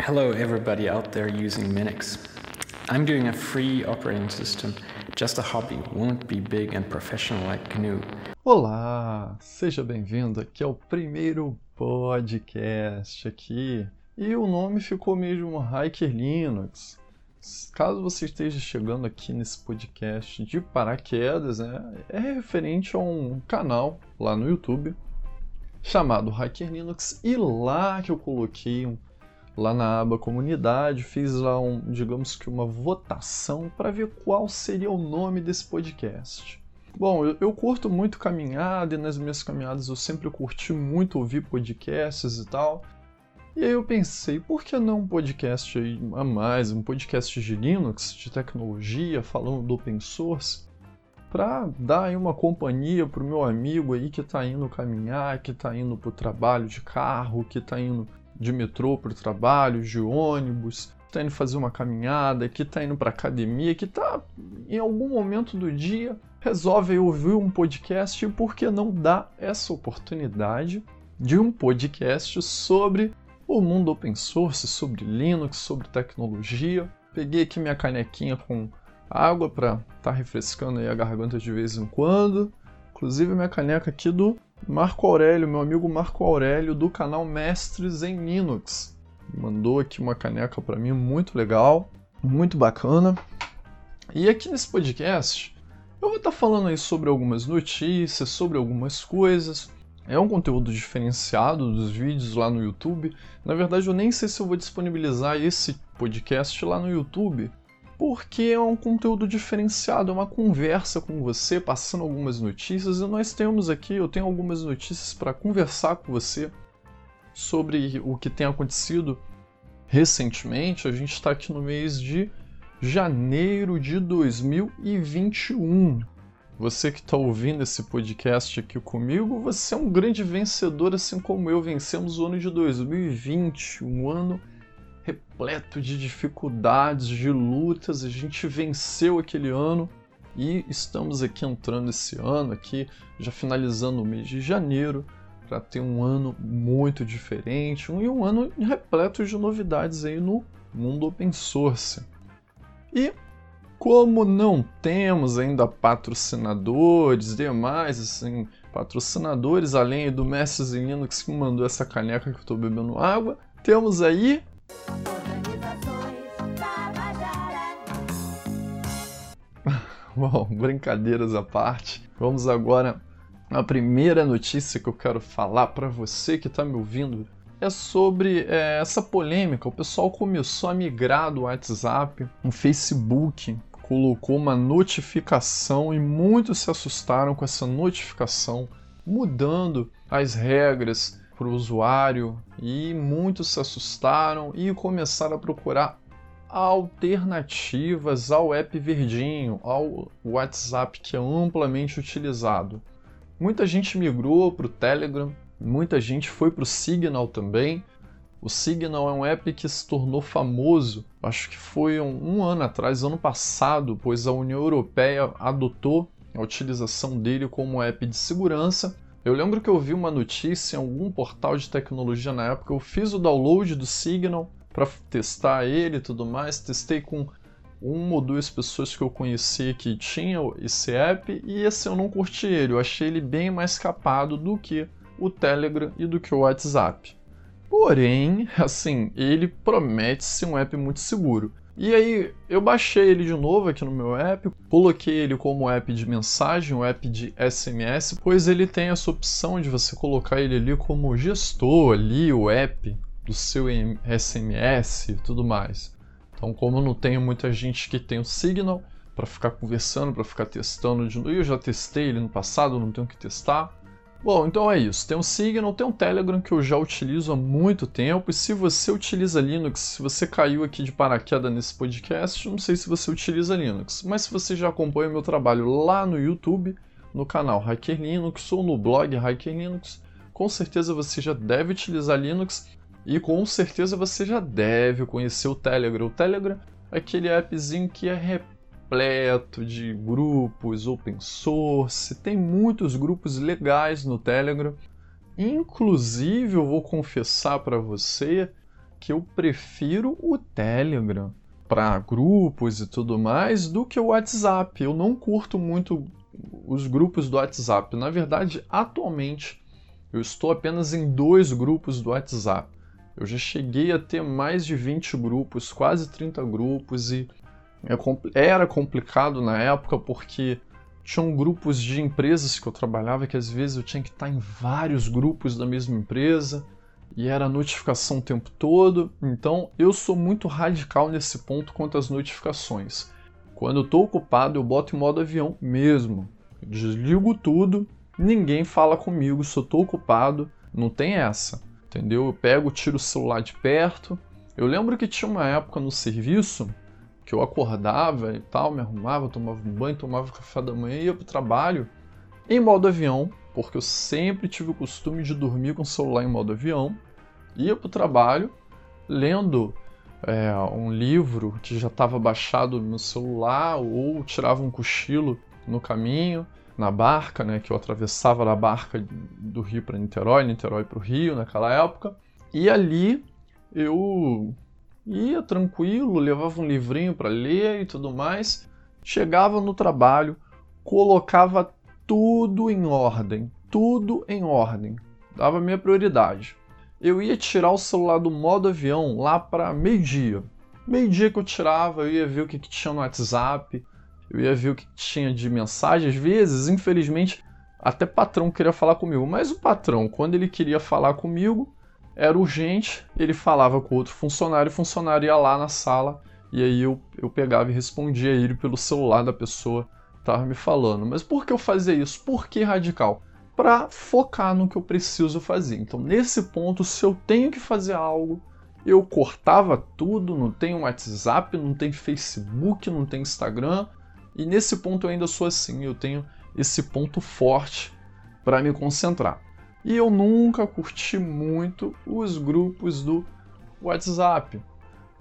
Hello, everybody out there using Linux. I'm doing a free operating system, just a hobby, won't be big and professional like GNU. Olá, seja bem-vindo aqui ao primeiro podcast aqui. E o nome ficou mesmo Hiker Linux. Caso você esteja chegando aqui nesse podcast de paraquedas, né, é referente a um canal lá no YouTube chamado Hacker Linux e lá que eu coloquei um, lá na aba comunidade, fiz lá um, digamos que uma votação para ver qual seria o nome desse podcast. Bom, eu, eu, curto muito caminhada e nas minhas caminhadas eu sempre curti muito ouvir podcasts e tal. E aí eu pensei, por que não um podcast a mais, um podcast de Linux, de tecnologia, falando do open source? para dar aí uma companhia pro meu amigo aí que está indo caminhar, que está indo pro trabalho de carro, que está indo de metrô pro trabalho, de ônibus, está indo fazer uma caminhada, que está indo para academia, que está em algum momento do dia resolve ouvir um podcast e por que não dar essa oportunidade de um podcast sobre o mundo open source, sobre Linux, sobre tecnologia. Peguei aqui minha canequinha com água para estar tá refrescando a garganta de vez em quando. Inclusive minha caneca aqui do Marco Aurélio, meu amigo Marco Aurélio do canal Mestres em Linux. Mandou aqui uma caneca para mim muito legal, muito bacana. E aqui nesse podcast eu vou estar tá falando aí sobre algumas notícias, sobre algumas coisas. É um conteúdo diferenciado dos vídeos lá no YouTube. Na verdade, eu nem sei se eu vou disponibilizar esse podcast lá no YouTube, porque é um conteúdo diferenciado, é uma conversa com você, passando algumas notícias, e nós temos aqui, eu tenho algumas notícias para conversar com você sobre o que tem acontecido recentemente. A gente está aqui no mês de janeiro de 2021. Você que está ouvindo esse podcast aqui comigo, você é um grande vencedor, assim como eu. Vencemos o ano de 2020, um ano repleto de dificuldades, de lutas. A gente venceu aquele ano e estamos aqui entrando esse ano aqui, já finalizando o mês de janeiro, para ter um ano muito diferente e um ano repleto de novidades aí no mundo open source. E como não temos ainda patrocinadores, demais assim, patrocinadores, além do Mestres em Linux que mandou essa caneca que eu estou bebendo água, temos aí Bom, brincadeiras à parte, vamos agora à primeira notícia que eu quero falar para você que está me ouvindo. É sobre é, essa polêmica. O pessoal começou a migrar do WhatsApp, o Facebook colocou uma notificação e muitos se assustaram com essa notificação, mudando as regras para o usuário e muitos se assustaram e começaram a procurar alternativas ao app verdinho, ao WhatsApp que é amplamente utilizado. Muita gente migrou para o Telegram, muita gente foi para o Signal também. O Signal é um app que se tornou famoso, acho que foi um, um ano atrás, ano passado, pois a União Europeia adotou a utilização dele como app de segurança eu lembro que eu vi uma notícia em algum portal de tecnologia na época, eu fiz o download do Signal para testar ele e tudo mais, testei com uma ou duas pessoas que eu conheci que tinham esse app e esse eu não curti ele, eu achei ele bem mais capado do que o Telegram e do que o WhatsApp. Porém, assim, ele promete ser um app muito seguro. E aí eu baixei ele de novo aqui no meu app, coloquei ele como app de mensagem, um app de SMS, pois ele tem essa opção de você colocar ele ali como gestor ali, o app do seu SMS e tudo mais. Então, como não tenho muita gente que tem o Signal para ficar conversando, para ficar testando de novo, eu já testei ele no passado, não tenho que testar. Bom, então é isso. Tem o Signal, tem o Telegram que eu já utilizo há muito tempo. E se você utiliza Linux, se você caiu aqui de paraquedas nesse podcast, não sei se você utiliza Linux. Mas se você já acompanha meu trabalho lá no YouTube, no canal Hacker Linux ou no blog Hacker Linux, com certeza você já deve utilizar Linux e com certeza você já deve conhecer o Telegram. O Telegram é aquele appzinho que é repleto de grupos open source, tem muitos grupos legais no Telegram. Inclusive, eu vou confessar para você que eu prefiro o Telegram para grupos e tudo mais do que o WhatsApp. Eu não curto muito os grupos do WhatsApp. Na verdade, atualmente eu estou apenas em dois grupos do WhatsApp. Eu já cheguei a ter mais de 20 grupos, quase 30 grupos, e era complicado na época porque tinham grupos de empresas que eu trabalhava que às vezes eu tinha que estar em vários grupos da mesma empresa e era notificação o tempo todo. Então eu sou muito radical nesse ponto quanto às notificações. Quando eu estou ocupado, eu boto em modo avião mesmo. Desligo tudo, ninguém fala comigo se eu estou ocupado, não tem essa. Entendeu? Eu pego, tiro o celular de perto. Eu lembro que tinha uma época no serviço que eu acordava e tal, me arrumava, tomava banho, tomava café da manhã e ia pro trabalho em modo avião, porque eu sempre tive o costume de dormir com o celular em modo avião. Ia pro trabalho lendo é, um livro que já estava baixado no celular ou tirava um cochilo no caminho, na barca, né, que eu atravessava da barca do Rio para Niterói, Niterói para o Rio naquela época. E ali eu ia tranquilo, levava um livrinho para ler e tudo mais, chegava no trabalho, colocava tudo em ordem, tudo em ordem, dava minha prioridade. Eu ia tirar o celular do modo avião lá para meio-dia. Meio-dia que eu tirava, eu ia ver o que, que tinha no WhatsApp, eu ia ver o que tinha de mensagem. Às vezes, infelizmente, até patrão queria falar comigo, mas o patrão, quando ele queria falar comigo, era urgente, ele falava com outro funcionário, o funcionário ia lá na sala e aí eu, eu pegava e respondia ele pelo celular da pessoa que estava me falando. Mas por que eu fazia isso? Por que radical? Para focar no que eu preciso fazer. Então, nesse ponto, se eu tenho que fazer algo, eu cortava tudo, não tem WhatsApp, não tem Facebook, não tem Instagram. E nesse ponto eu ainda sou assim, eu tenho esse ponto forte para me concentrar. E eu nunca curti muito os grupos do WhatsApp.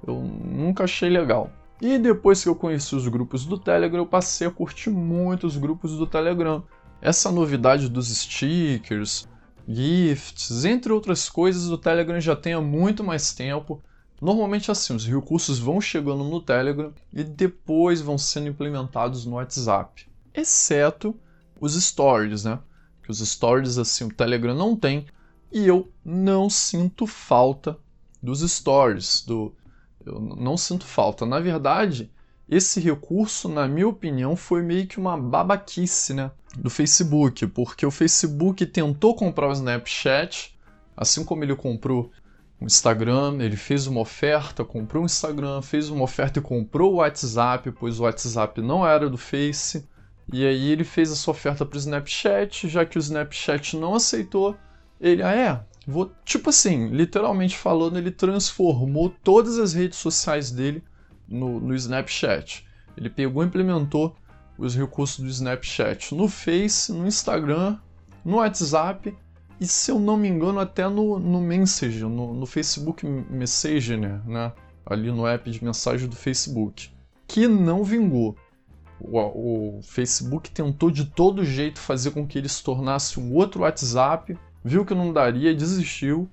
Eu nunca achei legal. E depois que eu conheci os grupos do Telegram, eu passei a curtir muito os grupos do Telegram. Essa novidade dos stickers, gifts, entre outras coisas, o Telegram já tem há muito mais tempo. Normalmente assim, os recursos vão chegando no Telegram e depois vão sendo implementados no WhatsApp, exceto os stories, né? Que os stories assim o Telegram não tem, e eu não sinto falta dos stories, do eu não sinto falta. Na verdade, esse recurso, na minha opinião, foi meio que uma babaquice, né, do Facebook, porque o Facebook tentou comprar o Snapchat, assim como ele comprou o Instagram, ele fez uma oferta, comprou o Instagram, fez uma oferta e comprou o WhatsApp, pois o WhatsApp não era do Face. E aí ele fez a sua oferta para o Snapchat, já que o Snapchat não aceitou, ele, ah é, vou, tipo assim, literalmente falando, ele transformou todas as redes sociais dele no, no Snapchat. Ele pegou e implementou os recursos do Snapchat no Face, no Instagram, no WhatsApp e, se eu não me engano, até no, no Messenger, no, no Facebook Messenger, né? Ali no app de mensagem do Facebook, que não vingou o, o, Facebook tentou de todo jeito fazer com que ele se tornasse um outro WhatsApp, viu que não daria desistiu,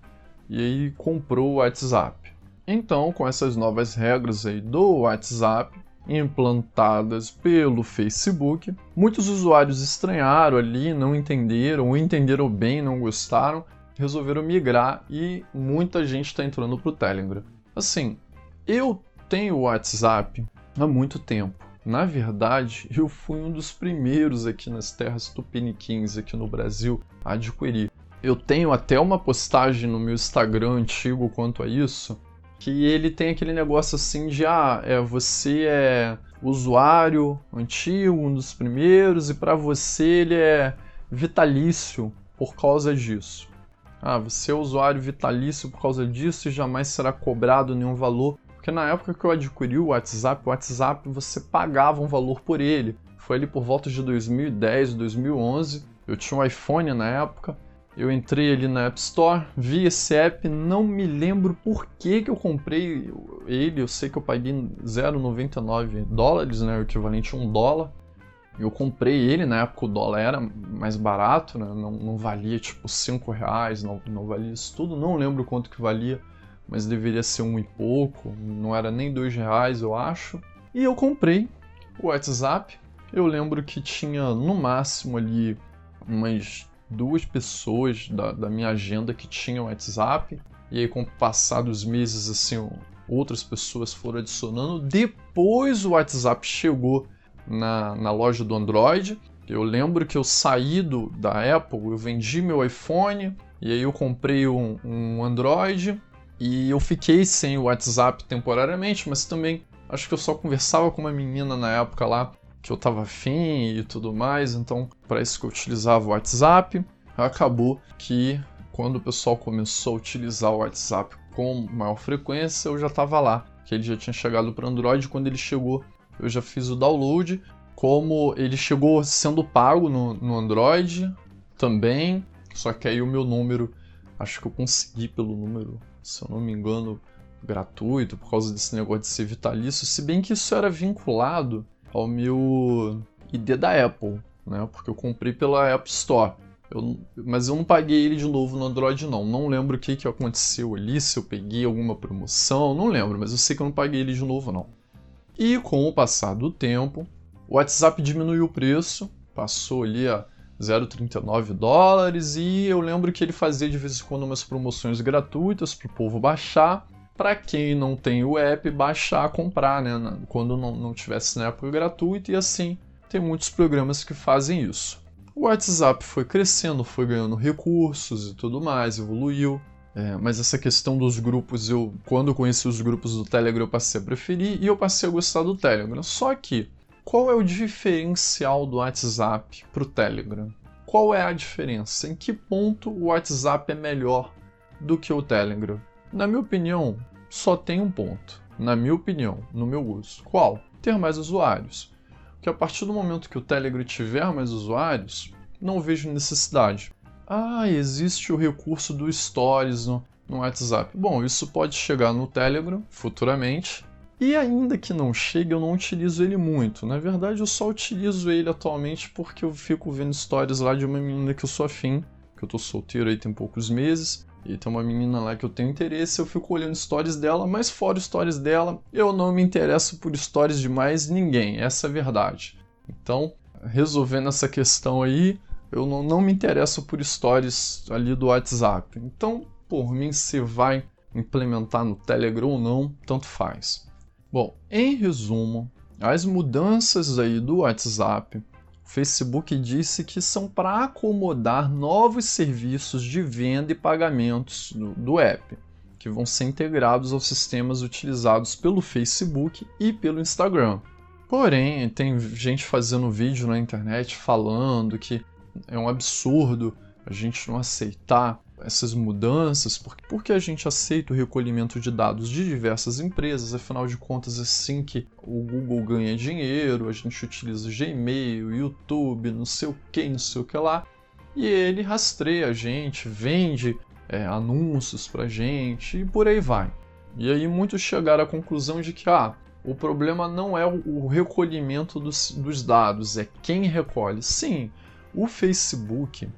e aí comprou o WhatsApp. Então, com essas novas regras aí do WhatsApp, implantadas pelo Facebook, muitos usuários estranharam ali, não entenderam, entenderam bem, não gostaram, resolveram migrar e muita gente está entrando para o Telegram. Assim, eu tenho WhatsApp há muito tempo. Na verdade, eu fui um dos primeiros aqui nas terras tupiniquins aqui no Brasil a adquirir. Eu tenho até uma postagem no meu Instagram antigo quanto a isso, que ele tem aquele negócio assim de ah, é, você é usuário antigo, um dos primeiros, e para você ele é vitalício por causa disso. Ah, você é usuário vitalício por causa disso e jamais será cobrado nenhum valor porque na época que eu adquiri o WhatsApp, o WhatsApp você pagava um valor por ele. Foi ali por volta de 2010, 2011. Eu tinha um iPhone na época. Eu entrei ali na App Store, vi esse app, não me lembro por que, que eu comprei ele. Eu sei que eu paguei 0,99 dólares, né, o equivalente a um dólar. Eu comprei ele, na época o dólar era mais barato, né, não, não valia tipo 5 reais, não, não valia isso tudo. Não lembro quanto que valia mas deveria ser um e pouco, não era nem dois reais, eu acho. E eu comprei o WhatsApp. Eu lembro que tinha no máximo ali umas duas pessoas da, da minha agenda que tinham WhatsApp. E aí, com o passar dos meses, assim, outras pessoas foram adicionando. Depois o WhatsApp chegou na, na loja do Android. Eu lembro que eu saí do, da Apple, eu vendi meu iPhone e aí eu comprei um, um Android e eu fiquei sem o WhatsApp temporariamente, mas também acho que eu só conversava com uma menina na época lá que eu tava afim e tudo mais, então para isso que eu utilizava o WhatsApp. Acabou que quando o pessoal começou a utilizar o WhatsApp com maior frequência, eu já estava lá, que ele já tinha chegado para Android. Quando ele chegou, eu já fiz o download. Como ele chegou sendo pago no, no Android também, só que aí o meu número, acho que eu consegui pelo número, se eu não me engano, gratuito, por causa desse negócio de ser vitalício, se bem que isso era vinculado ao meu ID da Apple, né? Porque eu comprei pela App Store. Eu, mas eu não paguei ele de novo no Android, não. Não lembro o que, que aconteceu ali, se eu peguei alguma promoção, não lembro, mas eu sei que eu não paguei ele de novo, não. E com o passar do tempo, o WhatsApp diminuiu o preço, passou ali a 0,39 dólares, e eu lembro que ele fazia de vez em quando umas promoções gratuitas para o povo baixar. Para quem não tem o app, baixar, comprar, né? Quando não, não tivesse na época gratuito, e assim tem muitos programas que fazem isso. O WhatsApp foi crescendo, foi ganhando recursos e tudo mais, evoluiu. É, mas essa questão dos grupos, eu quando conheci os grupos do Telegram, eu passei a preferir e eu passei a gostar do Telegram. Só que, qual é o diferencial do WhatsApp para o Telegram? Qual é a diferença? Em que ponto o WhatsApp é melhor do que o Telegram? Na minha opinião, só tem um ponto. Na minha opinião, no meu gosto. Qual? Ter mais usuários que a partir do momento que o Telegram tiver mais usuários, não vejo necessidade. Ah, existe o recurso do Stories no, no WhatsApp. Bom, isso pode chegar no Telegram futuramente. E ainda que não chegue, eu não utilizo ele muito. Na verdade, eu só utilizo ele atualmente porque eu fico vendo stories lá de uma menina que eu sou afim, que eu tô solteiro aí tem poucos meses. E tem uma menina lá que eu tenho interesse, eu fico olhando stories dela, mas fora stories dela, eu não me interesso por stories de mais ninguém, essa é a verdade. Então, resolvendo essa questão aí, eu não, não me interesso por stories ali do WhatsApp. Então, por mim, se vai implementar no Telegram ou não, tanto faz. Bom, em resumo, as mudanças aí do WhatsApp o Facebook disse que são para acomodar novos serviços de venda e pagamentos do, do app, que vão ser integrados aos sistemas utilizados pelo Facebook e pelo Instagram. Porém, tem gente fazendo vídeo na internet falando que é um absurdo a gente não aceitar essas mudanças, porque, porque a gente aceita o recolhimento de dados de diversas empresas, afinal de contas, assim que o Google ganha dinheiro, a gente utiliza Gmail, YouTube, não sei o que, não sei o que lá, e ele rastreia a gente, vende é, anúncios pra gente e por aí vai. E aí muitos chegaram à conclusão de que ah, o problema não é o recolhimento dos, dos dados, é quem recolhe. Sim, o Facebook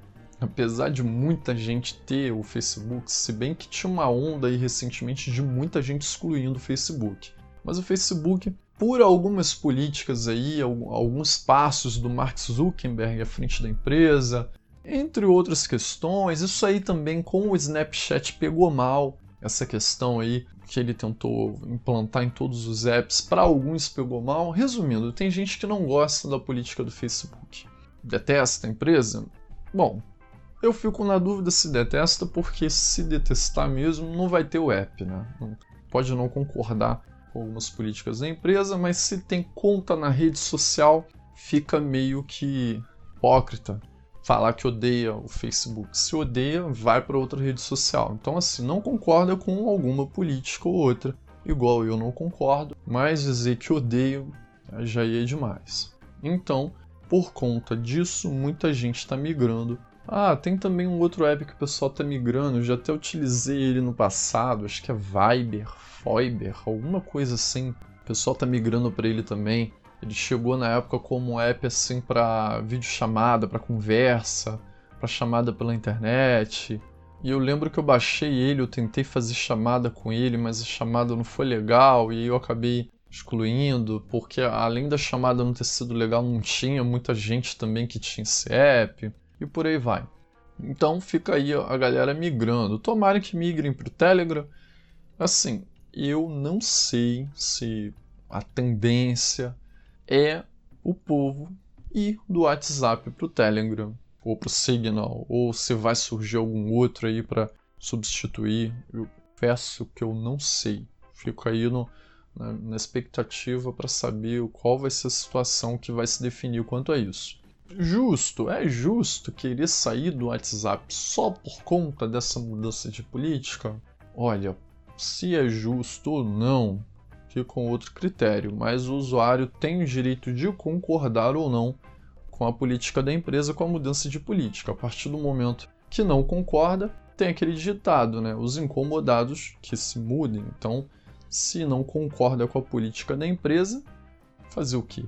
apesar de muita gente ter o Facebook, se bem que tinha uma onda aí recentemente de muita gente excluindo o Facebook. Mas o Facebook, por algumas políticas aí, alguns passos do Mark Zuckerberg à frente da empresa, entre outras questões, isso aí também com o Snapchat pegou mal, essa questão aí que ele tentou implantar em todos os apps, para alguns pegou mal. Resumindo, tem gente que não gosta da política do Facebook. Detesta a empresa? Bom, eu fico na dúvida se detesta, porque se detestar mesmo, não vai ter o app, né? Pode não concordar com algumas políticas da empresa, mas se tem conta na rede social, fica meio que hipócrita falar que odeia o Facebook. Se odeia, vai para outra rede social. Então, assim, não concorda com alguma política ou outra, igual eu não concordo, mas dizer que odeio já ia demais. Então, por conta disso, muita gente está migrando ah, tem também um outro app que o pessoal tá migrando, já até utilizei ele no passado, acho que é Viber, Foiber, alguma coisa assim. O pessoal tá migrando para ele também. Ele chegou na época como um app assim para videochamada, para conversa, para chamada pela internet. E eu lembro que eu baixei ele, eu tentei fazer chamada com ele, mas a chamada não foi legal e eu acabei excluindo, porque além da chamada não ter sido legal, não tinha muita gente também que tinha esse app e por aí vai. Então fica aí a galera migrando. Tomara que migrem para o Telegram. Assim, eu não sei se a tendência é o povo ir do WhatsApp para o Telegram ou para o Signal, ou se vai surgir algum outro aí para substituir. Eu peço que eu não sei. Fico aí no, na, na expectativa para saber qual vai ser a situação que vai se definir quanto a isso. Justo, é justo querer sair do WhatsApp só por conta dessa mudança de política? Olha, se é justo ou não, fica com outro critério, mas o usuário tem o direito de concordar ou não com a política da empresa, com a mudança de política. A partir do momento que não concorda, tem aquele ditado, né? Os incomodados que se mudem. Então, se não concorda com a política da empresa, fazer o quê?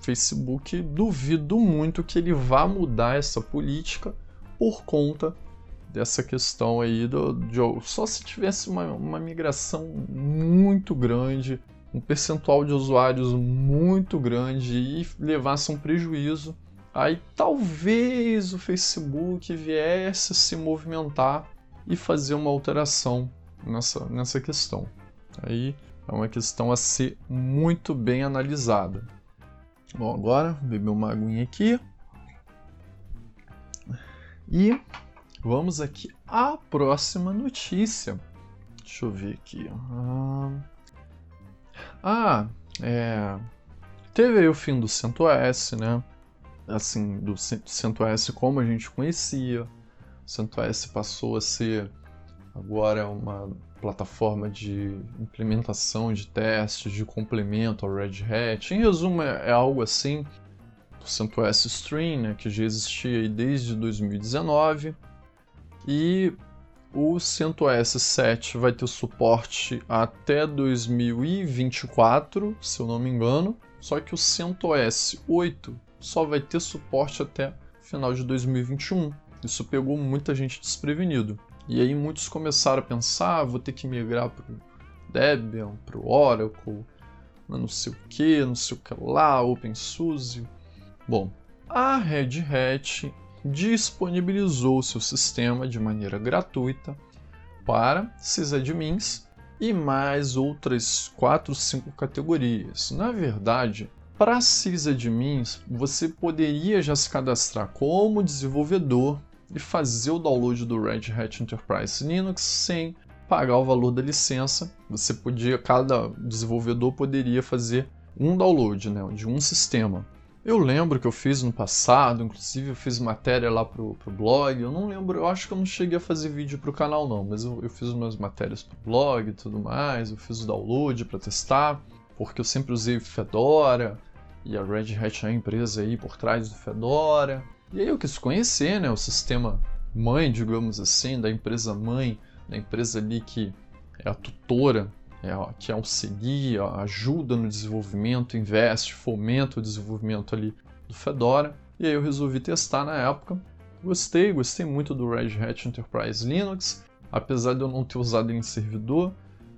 Facebook duvido muito que ele vá mudar essa política por conta dessa questão aí do, só se tivesse uma, uma migração muito grande, um percentual de usuários muito grande e levasse um prejuízo, aí talvez o Facebook viesse se movimentar e fazer uma alteração nessa, nessa questão. Aí é uma questão a ser muito bem analisada. Bom, agora beber uma aguinha aqui. E vamos aqui à próxima notícia. Deixa eu ver aqui. Ah, ah é. Teve o fim do CentOS, né? Assim, do CentOS como a gente conhecia. O CentOS passou a ser agora uma plataforma de implementação de testes, de complemento ao Red Hat. Em resumo, é, é algo assim, o CentOS Stream, né, que já existia desde 2019, e o CentOS 7 vai ter suporte até 2024, se eu não me engano, só que o CentOS 8 só vai ter suporte até final de 2021. Isso pegou muita gente desprevenido. E aí muitos começaram a pensar, ah, vou ter que migrar para o Debian, para o Oracle, não sei o que, não sei o que lá, OpenSUSE. Bom, a Red Hat disponibilizou seu sistema de maneira gratuita para sysadmins e mais outras 4, 5 categorias. Na verdade, para sysadmins, você poderia já se cadastrar como desenvolvedor e fazer o download do Red Hat Enterprise Linux sem pagar o valor da licença. Você podia, cada desenvolvedor poderia fazer um download né, de um sistema. Eu lembro que eu fiz no passado, inclusive eu fiz matéria lá pro, pro blog. Eu não lembro, eu acho que eu não cheguei a fazer vídeo pro canal não, mas eu, eu fiz umas matérias pro blog e tudo mais. Eu fiz o download para testar, porque eu sempre usei Fedora e a Red Hat é a empresa aí por trás do Fedora. E aí eu quis conhecer né, o sistema mãe, digamos assim, da empresa mãe, da empresa ali que é a tutora, é, que auxilia, ajuda no desenvolvimento, investe, fomenta o desenvolvimento ali do Fedora. E aí eu resolvi testar na época. Gostei, gostei muito do Red Hat Enterprise Linux, apesar de eu não ter usado ele em servidor,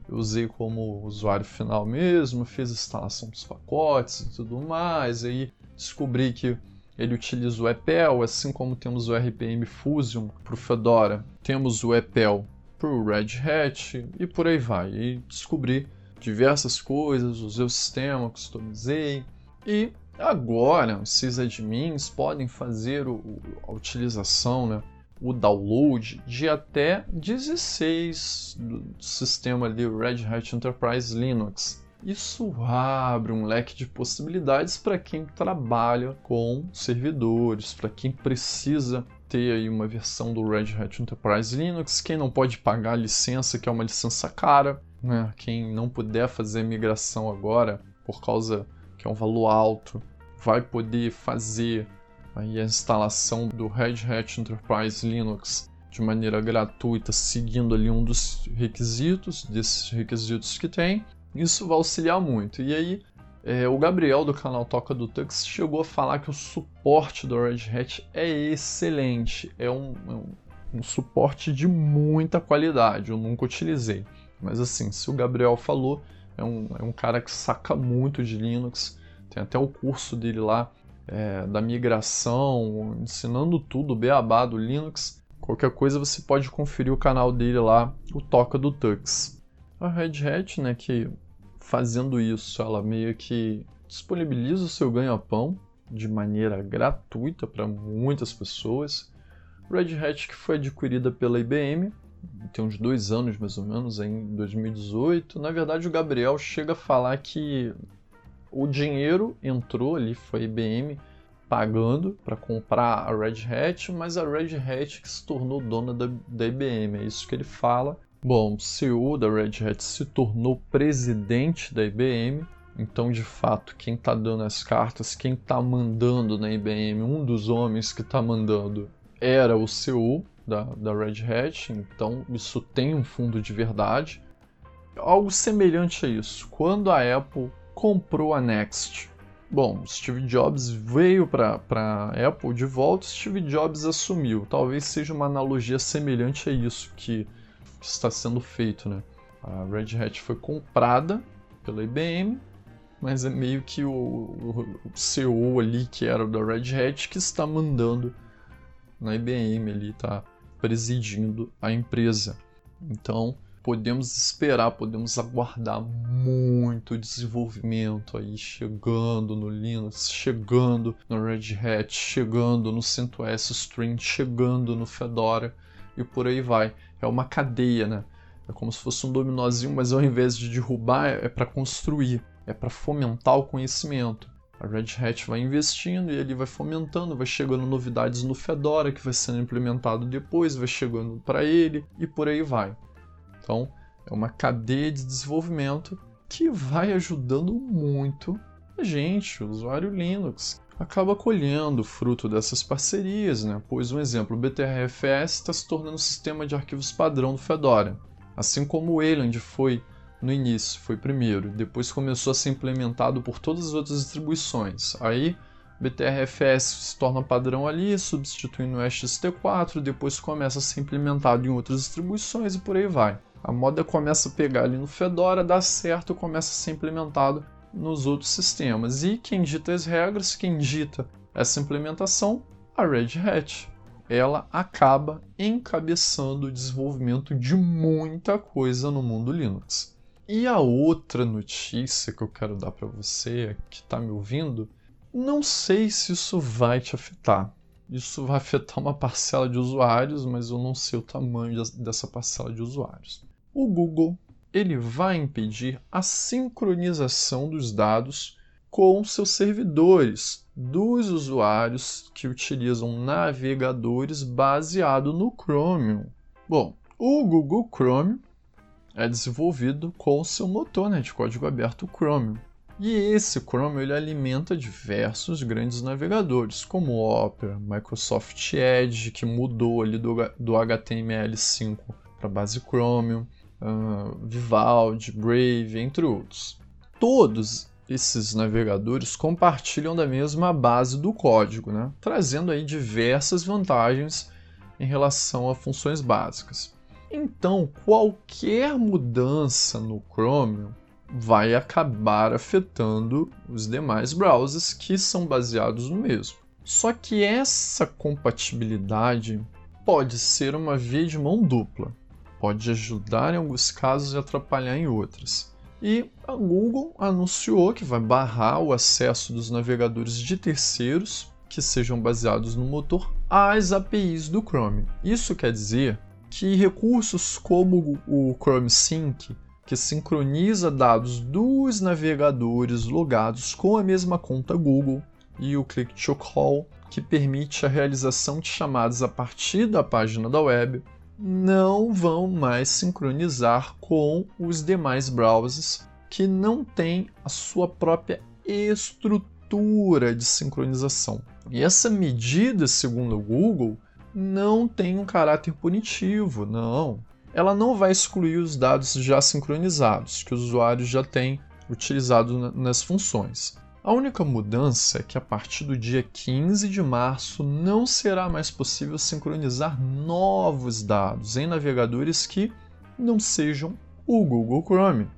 eu usei como usuário final mesmo, fiz instalação dos pacotes e tudo mais, aí descobri que ele utiliza o EPEL, assim como temos o RPM Fusion para o Fedora, temos o EPEL para o Red Hat e por aí vai. E descobri diversas coisas, usei o sistema, customizei e agora os sysadmins podem fazer o, a utilização, né, o download de até 16 do sistema ali, Red Hat Enterprise Linux. Isso abre um leque de possibilidades para quem trabalha com servidores, para quem precisa ter aí uma versão do Red Hat Enterprise Linux, quem não pode pagar a licença, que é uma licença cara, né? quem não puder fazer migração agora por causa que é um valor alto, vai poder fazer aí a instalação do Red Hat Enterprise Linux de maneira gratuita, seguindo ali um dos requisitos, desses requisitos que tem, isso vai auxiliar muito. E aí, é, o Gabriel do canal Toca do Tux chegou a falar que o suporte do Red Hat é excelente, é um, é um um suporte de muita qualidade. Eu nunca utilizei. Mas assim, se o Gabriel falou, é um, é um cara que saca muito de Linux. Tem até o curso dele lá é, da migração, ensinando tudo, o beabá do Linux. Qualquer coisa você pode conferir o canal dele lá, o Toca do Tux. A Red Hat, né, que fazendo isso, ela meio que disponibiliza o seu ganha-pão de maneira gratuita para muitas pessoas. Red Hat que foi adquirida pela IBM, tem uns dois anos mais ou menos, em 2018. Na verdade, o Gabriel chega a falar que o dinheiro entrou ali, foi a IBM pagando para comprar a Red Hat, mas a Red Hat que se tornou dona da, da IBM, é isso que ele fala. Bom, o CEO da Red Hat se tornou presidente da IBM, então de fato quem está dando as cartas, quem está mandando na IBM, um dos homens que está mandando era o CEO da, da Red Hat, então isso tem um fundo de verdade. Algo semelhante a isso. Quando a Apple comprou a Next. Bom, Steve Jobs veio para a Apple de volta, Steve Jobs assumiu. Talvez seja uma analogia semelhante a isso que, que está sendo feito, né? A Red Hat foi comprada pela IBM, mas é meio que o, o, o CEO ali, que era da Red Hat, que está mandando na IBM ali, tá presidindo a empresa. Então, podemos esperar, podemos aguardar muito desenvolvimento aí chegando no Linux, chegando no Red Hat, chegando no CentOS Stream, chegando no Fedora e por aí vai. É uma cadeia, né? É como se fosse um dominozinho, mas ao invés de derrubar, é para construir, é para fomentar o conhecimento. A Red Hat vai investindo e ele vai fomentando, vai chegando novidades no Fedora que vai sendo implementado depois, vai chegando para ele e por aí vai. Então, é uma cadeia de desenvolvimento que vai ajudando muito a gente, o usuário Linux. Acaba colhendo fruto dessas parcerias, né? pois, um exemplo, o BTRFS está se tornando um sistema de arquivos padrão do Fedora. Assim como o Wayland foi no início, foi primeiro, depois começou a ser implementado por todas as outras distribuições. Aí BTRFS se torna padrão ali, substituindo o SXT4, depois começa a ser implementado em outras distribuições e por aí vai. A moda começa a pegar ali no Fedora, dá certo, começa a ser implementado nos outros sistemas. E quem dita as regras, quem dita essa implementação, a Red Hat. Ela acaba encabeçando o desenvolvimento de muita coisa no mundo Linux. E a outra notícia que eu quero dar para você que está me ouvindo não sei se isso vai te afetar. Isso vai afetar uma parcela de usuários, mas eu não sei o tamanho dessa parcela de usuários. O Google ele vai impedir a sincronização dos dados com seus servidores dos usuários que utilizam navegadores baseado no Chromium. Bom, o Google Chrome é desenvolvido com seu motor né, de código aberto Chromium. E esse Chrome ele alimenta diversos grandes navegadores, como Opera, Microsoft Edge, que mudou ali do, do HTML5 para base Chromium, uh, Vivaldi, Brave, entre outros. Todos esses navegadores compartilham da mesma base do código, né? trazendo aí diversas vantagens em relação a funções básicas. Então, qualquer mudança no Chromium vai acabar afetando os demais browsers que são baseados no mesmo. Só que essa compatibilidade pode ser uma via de mão dupla. Pode ajudar em alguns casos e atrapalhar em outros. E a Google anunciou que vai barrar o acesso dos navegadores de terceiros que sejam baseados no motor às APIs do Chrome. Isso quer dizer que recursos como o Chrome Sync que sincroniza dados dos navegadores logados com a mesma conta Google, e o Click to Call, que permite a realização de chamadas a partir da página da web, não vão mais sincronizar com os demais browsers que não têm a sua própria estrutura de sincronização. E essa medida, segundo o Google, não tem um caráter punitivo, não ela não vai excluir os dados já sincronizados, que os usuários já têm utilizado nas funções. A única mudança é que a partir do dia 15 de março não será mais possível sincronizar novos dados em navegadores que não sejam o Google Chrome.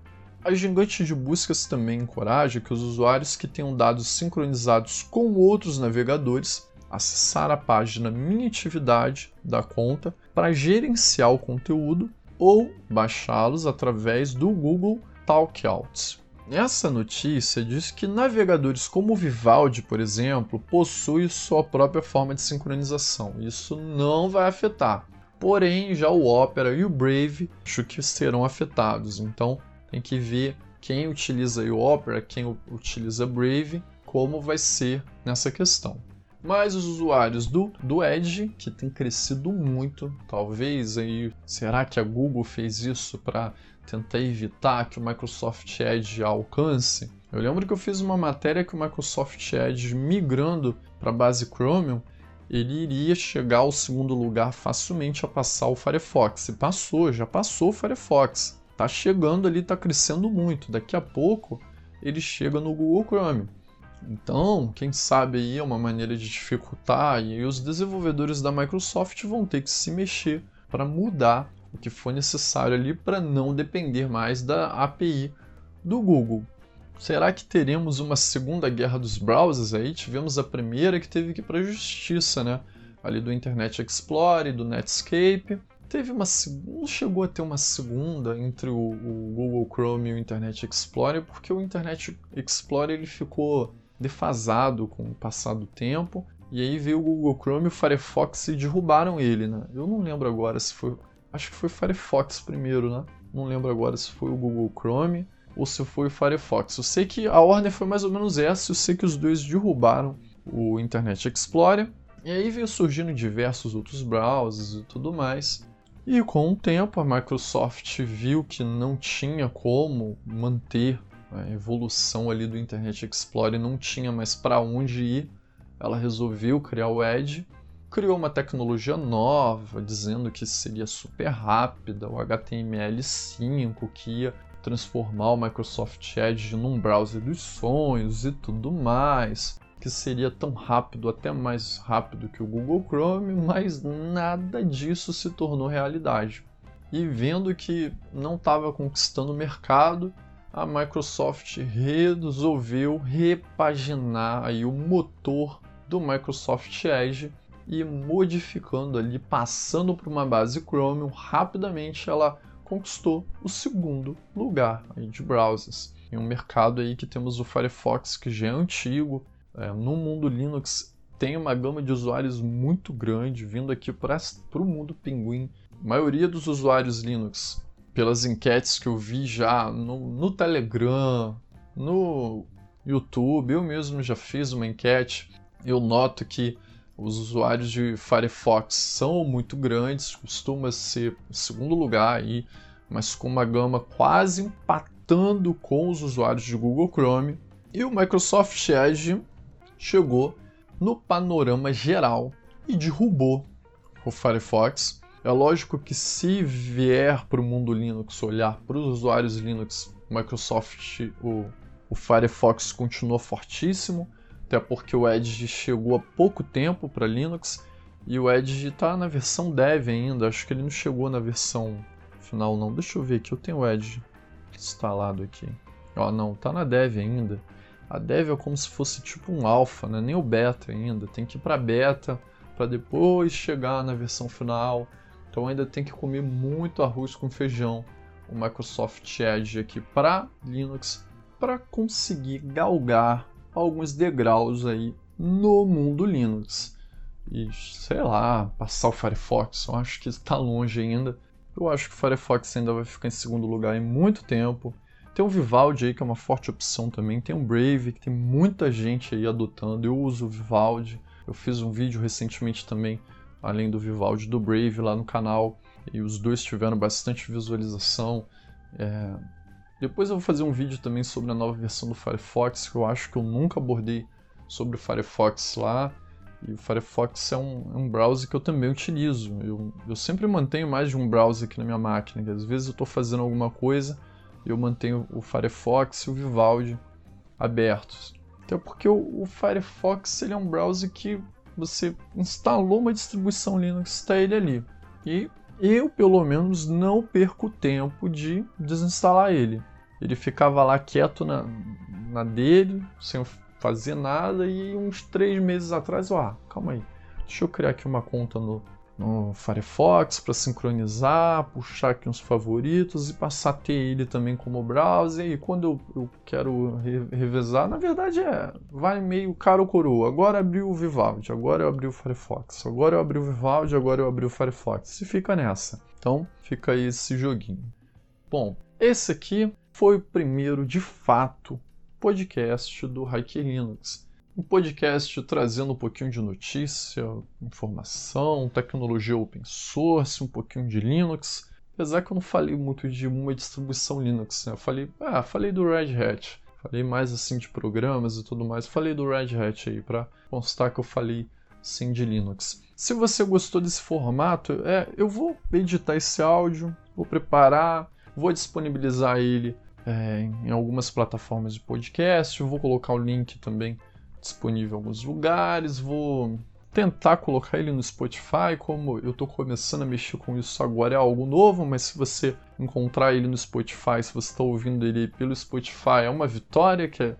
A gigante de buscas também encoraja que os usuários que tenham dados sincronizados com outros navegadores acessar a página Minha Atividade da conta para gerenciar o conteúdo ou baixá-los através do Google Talkouts. Essa notícia diz que navegadores como o Vivaldi, por exemplo, possuem sua própria forma de sincronização. Isso não vai afetar. Porém, já o Opera e o Brave acho que serão afetados. Então, tem que ver quem utiliza o Opera, quem utiliza Brave, como vai ser nessa questão. Mas os usuários do, do Edge, que tem crescido muito, talvez aí, será que a Google fez isso para tentar evitar que o Microsoft Edge alcance. Eu lembro que eu fiz uma matéria que o Microsoft Edge migrando para a base Chromium, ele iria chegar ao segundo lugar facilmente a passar o Firefox. E passou, já passou o Firefox. Tá chegando ali, tá crescendo muito. Daqui a pouco ele chega no Google Chrome. Então, quem sabe aí é uma maneira de dificultar e os desenvolvedores da Microsoft vão ter que se mexer para mudar o que for necessário ali para não depender mais da API do Google. Será que teremos uma segunda guerra dos browsers aí? Tivemos a primeira que teve que ir para a justiça, né? Ali do Internet Explorer, do Netscape. Teve uma não chegou a ter uma segunda entre o, o, Google Chrome e o Internet Explorer, porque o Internet Explorer ele ficou defasado com o passar do tempo. E aí veio o Google Chrome e o Firefox e derrubaram ele, né? Eu não lembro agora se foi Acho que foi Firefox primeiro, né? Não lembro agora se foi o Google Chrome ou se foi o Firefox. Eu sei que a ordem foi mais ou menos essa, eu sei que os dois derrubaram o Internet Explorer. E aí veio surgindo diversos outros browsers e tudo mais. E com o tempo a Microsoft viu que não tinha como manter a evolução ali do Internet Explorer, não tinha mais para onde ir. Ela resolveu criar o Edge criou uma tecnologia nova, dizendo que seria super rápida, o HTML5, que ia transformar o Microsoft Edge num browser dos sonhos e tudo mais, que seria tão rápido, até mais rápido que o Google Chrome, mas nada disso se tornou realidade. E vendo que não estava conquistando o mercado, a Microsoft resolveu repaginar aí o motor do Microsoft Edge e modificando ali, passando para uma base Chromium, rapidamente ela conquistou o segundo lugar de browsers. Em um mercado aí que temos o Firefox, que já é antigo, é, no mundo Linux tem uma gama de usuários muito grande vindo aqui para o mundo Pinguim. A maioria dos usuários Linux, pelas enquetes que eu vi já no, no Telegram, no YouTube, eu mesmo já fiz uma enquete, eu noto que os usuários de Firefox são muito grandes, costuma ser o segundo lugar aí, mas com uma gama quase empatando com os usuários de Google Chrome. E o Microsoft Edge chegou no panorama geral e derrubou o Firefox. É lógico que se vier para o mundo Linux, olhar para os usuários Linux, Microsoft, o, o Firefox continua fortíssimo até porque o Edge chegou há pouco tempo para Linux e o Edge está na versão dev ainda, acho que ele não chegou na versão final não. Deixa eu ver aqui, eu tenho o Edge instalado aqui. Ó, não, tá na dev ainda. A dev é como se fosse tipo um alpha, né? nem o beta ainda. Tem que ir para beta para depois chegar na versão final. Então ainda tem que comer muito arroz com feijão o Microsoft Edge aqui para Linux para conseguir galgar alguns degraus aí no mundo Linux. E sei lá, passar o Firefox, eu acho que está longe ainda. Eu acho que o Firefox ainda vai ficar em segundo lugar em muito tempo. Tem o Vivaldi aí, que é uma forte opção também. Tem o Brave, que tem muita gente aí adotando. Eu uso o Vivaldi. Eu fiz um vídeo recentemente também, além do Vivaldi, do Brave lá no canal. E os dois tiveram bastante visualização. É, depois eu vou fazer um vídeo também sobre a nova versão do Firefox, que eu acho que eu nunca abordei sobre o Firefox lá. E o Firefox é um, um browser que eu também utilizo. Eu, eu sempre mantenho mais de um browser aqui na minha máquina. Que às vezes eu estou fazendo alguma coisa eu mantenho o Firefox e o Vivaldi abertos. Até porque o, o Firefox ele é um browser que você instalou uma distribuição Linux, está ele ali. E eu, pelo menos, não perco tempo de desinstalar ele. Ele ficava lá quieto na, na dele, sem fazer nada, e uns três meses atrás, ó, ah, calma aí, deixa eu criar aqui uma conta no, no Firefox para sincronizar, puxar aqui uns favoritos e passar a ter ele também como browser. E quando eu, eu quero re revezar, na verdade é, vai meio caro coroa. Agora abriu o Vivaldi, agora eu abri o Firefox, agora eu abri o Vivaldi, agora eu abri o Firefox. E fica nessa. Então fica aí esse joguinho. Bom, esse aqui foi o primeiro de fato podcast do Hacker Linux um podcast trazendo um pouquinho de notícia, informação, tecnologia open source, um pouquinho de Linux. Apesar que eu não falei muito de uma distribuição Linux, né? Eu falei, ah, falei do Red Hat. Falei mais assim de programas e tudo mais. Falei do Red Hat aí para constar que eu falei sim de Linux. Se você gostou desse formato, é, eu vou editar esse áudio, vou preparar, vou disponibilizar ele é, em algumas plataformas de podcast, eu vou colocar o link também disponível em alguns lugares. Vou tentar colocar ele no Spotify, como eu estou começando a mexer com isso agora, é algo novo, mas se você encontrar ele no Spotify, se você está ouvindo ele pelo Spotify, é uma vitória, que é,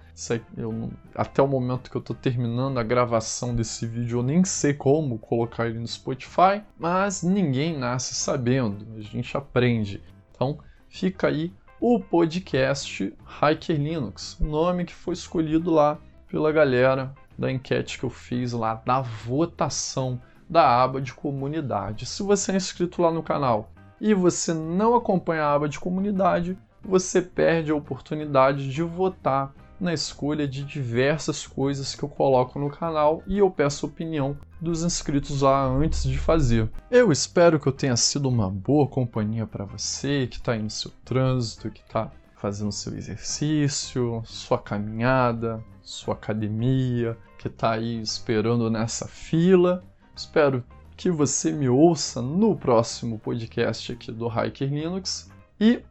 eu, até o momento que eu estou terminando a gravação desse vídeo, eu nem sei como colocar ele no Spotify, mas ninguém nasce sabendo, a gente aprende. Então, fica aí o podcast Hiker Linux, nome que foi escolhido lá pela galera da enquete que eu fiz lá da votação da aba de comunidade. Se você é inscrito lá no canal e você não acompanha a aba de comunidade, você perde a oportunidade de votar na escolha de diversas coisas que eu coloco no canal e eu peço opinião dos inscritos lá antes de fazer. Eu espero que eu tenha sido uma boa companhia para você que está aí no seu trânsito, que está fazendo seu exercício, sua caminhada, sua academia, que está aí esperando nessa fila. Espero que você me ouça no próximo podcast aqui do Hiker Linux e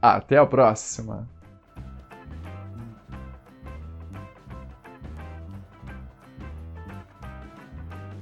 até a próxima!